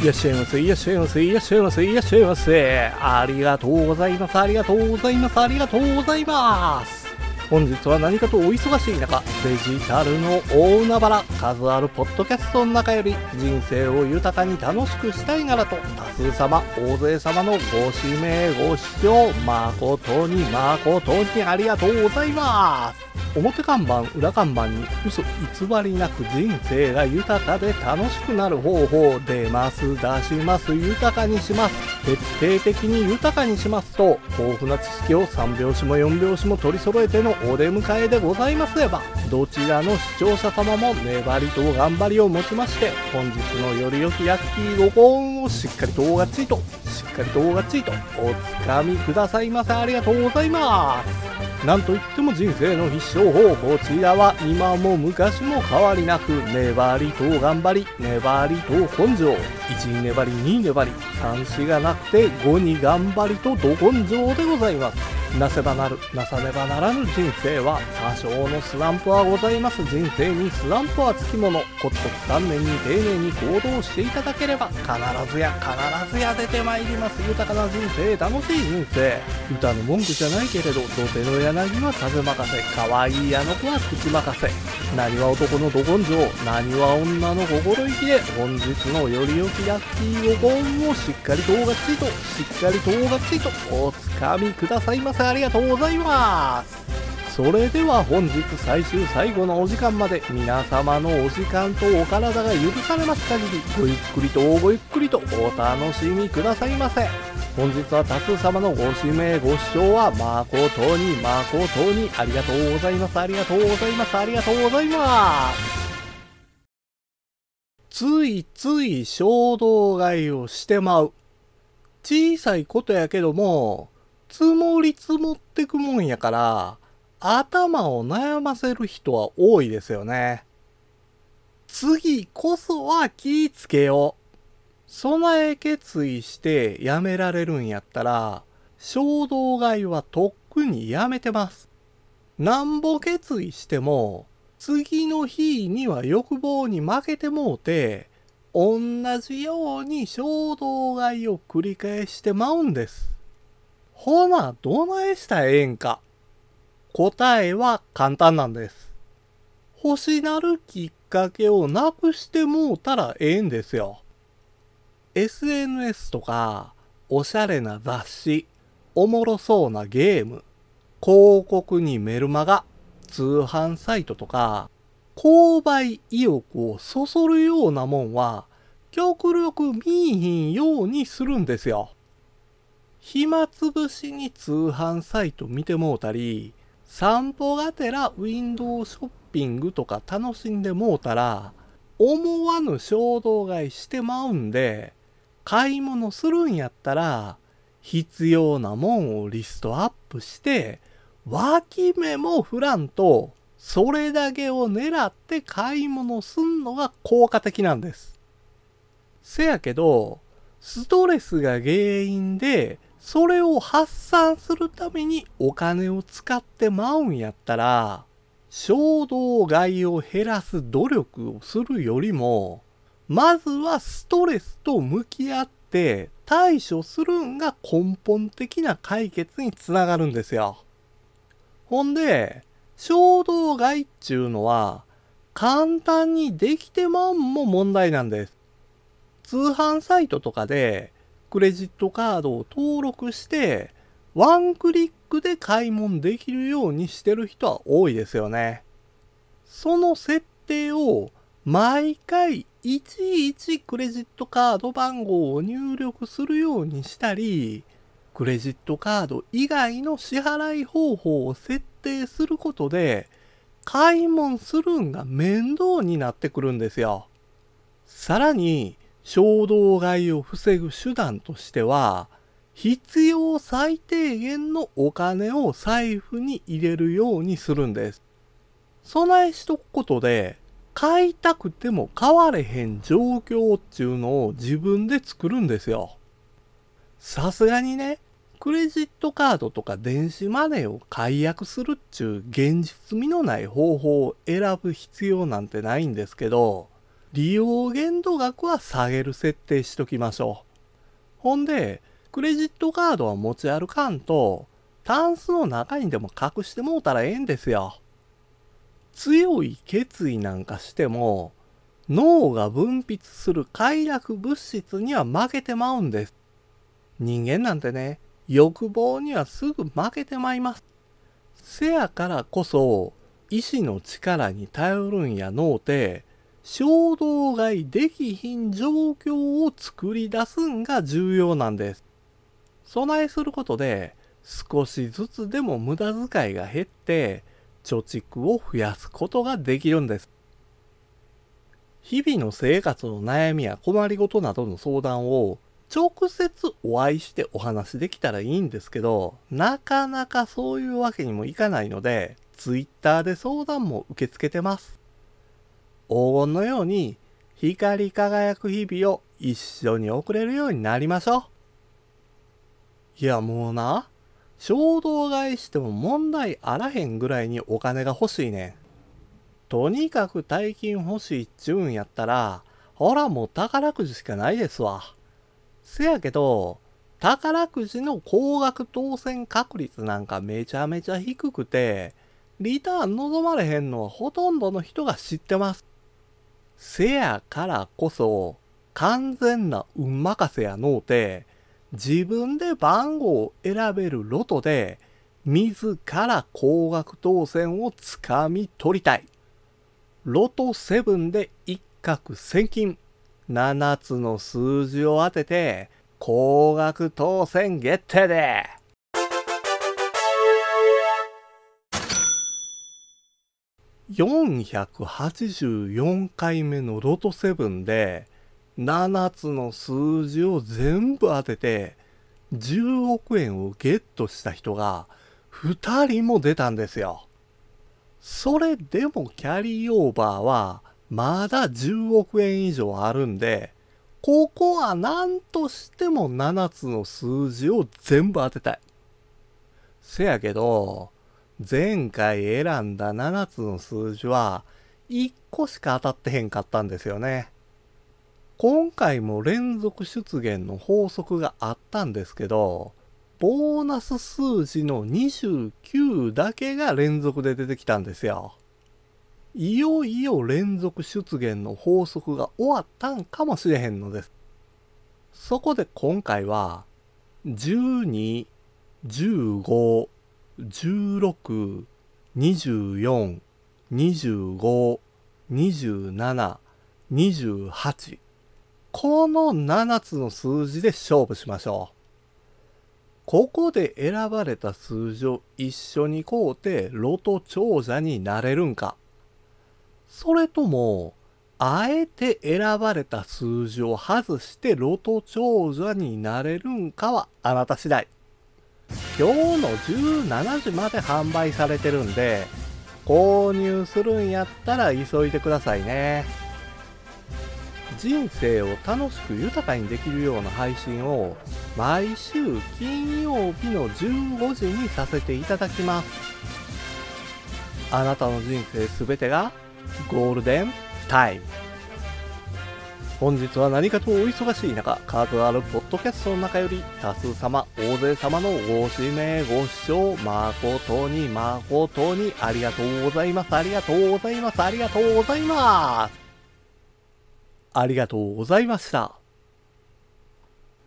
いらっしゃいませいらっしゃいませいらっしゃいませいらっしゃいませ。ありがとうございますありがとうございますありがとうございます。本日は何かとお忙しい中デジタルの大海原数あるポッドキャストの中より人生を豊かに楽しくしたいならと多数様大勢様のご指名ご視聴誠に誠にありがとうございます。表看板裏看板に嘘偽りなく人生が豊かで楽しくなる方法出ます出します豊かにします徹底的に豊かにしますと豊富な知識を3拍子も4拍子も取り揃えてのお出迎えでござい。ますればどちらの視聴者様も粘りと頑張りをもちまして本日のより良きラッキーご幸運をしっかりとがっちりとかりとがっちりとおつかみくださいませ。ありがとうございます。なんといっても人生の必勝法こちらは今も昔も変わりなく粘りと頑張り粘りと根性。1に粘り2に粘り3しがなくて5に頑張りとど根性でございます。なせばなる、なさねばならぬ人生は多少のスランプはございます。人生にスランプはつきもの。コツコツ丹念に丁寧に行動していただければ必ずや必ずや出てまいります。豊かな人生、楽しい人生。歌の文句じゃないけれど、土手の柳は風任せ、可愛いあの子は口任せ。何は男のど根性、何は女の心意気で、本日のより良きラッキーご本をしっかりとがっちりと、しっかりとがっちりとおつかみくださいませ。ありがとうございます。それでは本日最終最後のお時間まで皆様のお時間とお体が許されます限りごゆっくりとごゆっくりとお楽しみくださいませ。本日は多数様のご指名ご視聴は誠に誠にありがとうございます。ありがとうございます。ありがとうございます。ついつい衝動買いをしてまう。小さいことやけども積もり積もってくもんやから、頭を悩ませる人は多いですよね。次こそは気ぃつけよう。備え決意してやめられるんやったら、衝動買いはとっくにやめてます。なんぼ決意しても、次の日には欲望に負けてもうて、同じように衝動買いを繰り返してまうんです。ほな、どないしたらええんか？答えは簡単なんです。星なるきっかけをなくしてもうたらええんですよ。SNS とか、おしゃれな雑誌、おもろそうなゲーム、広告にメルマガ、通販サイトとか、購買意欲をそそるようなもんは、極力見いひんようにするんですよ。暇つぶしに通販サイト見てもうたり、散歩がてらウィンドウショッピングとか楽しんでもうたら、思わぬ衝動買いしてまうんで、買い物するんやったら、必要なもんをリストアップして、脇目も振らんと、それだけを狙って買い物すんのが効果的なんです。せやけど、ストレスが原因でそれを発散するためにお金を使ってまうんやったら、衝動買いを減らす努力をするよりも、まずはストレスと向き合って対処するんが根本的な解決につながるんですよ。ほんで、衝動買いっちゅうのは、簡単にできてまんも問題なんです。通販サイトとかで、クレジットカードを登録して、ワンクリックで買い物できるようにしてる人は多いですよね。その設定を毎回いちいちクレジットカード番号を入力するようにしたり、クレジットカード以外の支払い方法を設定することで、買い物するんが面倒になってくるんですよ。さらに、衝動買いを防ぐ手段としては、必要最低限のお金を財布に入れるようにするんです。備えしとくことで、買いたくても買われへん状況っていうのを自分で作るんですよ。さすがにね、クレジットカードとか電子マネーを解約するっちゅう現実味のない方法を選ぶ必要なんてないんですけど、利用限度額は下げる設定しときましょう。ほんで、クレジットカードは持ち歩かんと、タンスの中にでも隠してもうたらええんですよ。強い決意なんかしても、脳が分泌する快楽物質には負けてまうんです。人間なんてね、欲望にはすぐ負けてまいます。せやからこそ、意志の力に頼るんやのうて、衝動買いできひん状況を作り出すんが重要なんです。備えすることで少しずつでも無駄遣いが減って貯蓄を増やすことができるんです。日々の生活の悩みや困りごとなどの相談を直接お会いしてお話できたらいいんですけど、なかなかそういうわけにもいかないので、Twitter で相談も受け付けてます。黄金のように光り輝く日々を一緒に送れるようになりましょう。いやもうな、衝動買いしても問題あらへんぐらいにお金が欲しいねん。とにかく大金欲しいっちゅうんやったら、ほらもう宝くじしかないですわ。せやけど、宝くじの高額当選確率なんかめちゃめちゃ低くて、リターン望まれへんのはほとんどの人が知ってます。せやからこそ完全な運任せやのうて自分で番号を選べるロトで自ら高額当選をつかみ取りたい。ロト7で一攫千金。7つの数字を当てて高額当選決定で484回目のロト7で7つの数字を全部当てて10億円をゲットした人が2人も出たんですよ。それでもキャリーオーバーはまだ10億円以上あるんで、ここは何としても7つの数字を全部当てたい。せやけど、前回選んだ7つの数字は1個しか当たってへんかったんですよね。今回も連続出現の法則があったんですけど、ボーナス数字の29だけが連続で出てきたんですよ。いよいよ連続出現の法則が終わったんかもしれへんのです。そこで今回は、12、15、16、24、25、27、28この7つの数字で勝負しましょう。ここで選ばれた数字を一緒に買うてロト長者になれるんか。それとも、あえて選ばれた数字を外してロト長者になれるんかはあなた次第。今日の17時まで販売されてるんで、購入するんやったら急いでくださいね。人生を楽しく豊かにできるような配信を毎週金曜日の15時にさせていただきます。あなたの人生すべてがゴールデンタイム。本日は何かとお忙しい中、数あるポッドキャストの中より多数様、大勢様のご指名、ご視聴、誠に誠にありがとうございます。ありがとうございます。ありがとうございます。ありがとうございました。